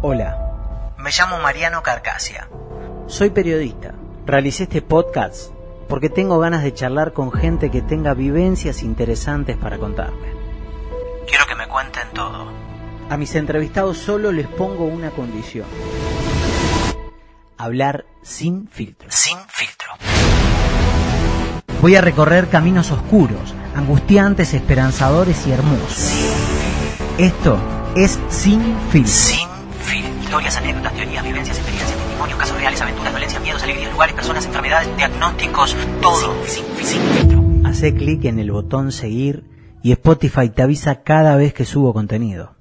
Hola, Me llamo Mariano Carcasia. soy periodista. Realicé este podcast porque tengo ganas de charlar con gente que tenga vivencias interesantes para contarme. Quiero que me cuenten todo. A mis entrevistados solo les pongo una condición. Hablar sin filtro. Sin filtro. Voy a recorrer caminos oscuros, angustiantes, esperanzadores y hermosos. Esto es sin filtro. Sin. Historias, anécdotas, teorías, vivencias, experiencias, testimonios, casos reales, aventuras, dolencias, miedos, alegrías, lugares, personas, enfermedades, diagnósticos, todo. Sin, sin filtro. Hacé clic en el botón seguir y Spotify te avisa cada vez que subo contenido.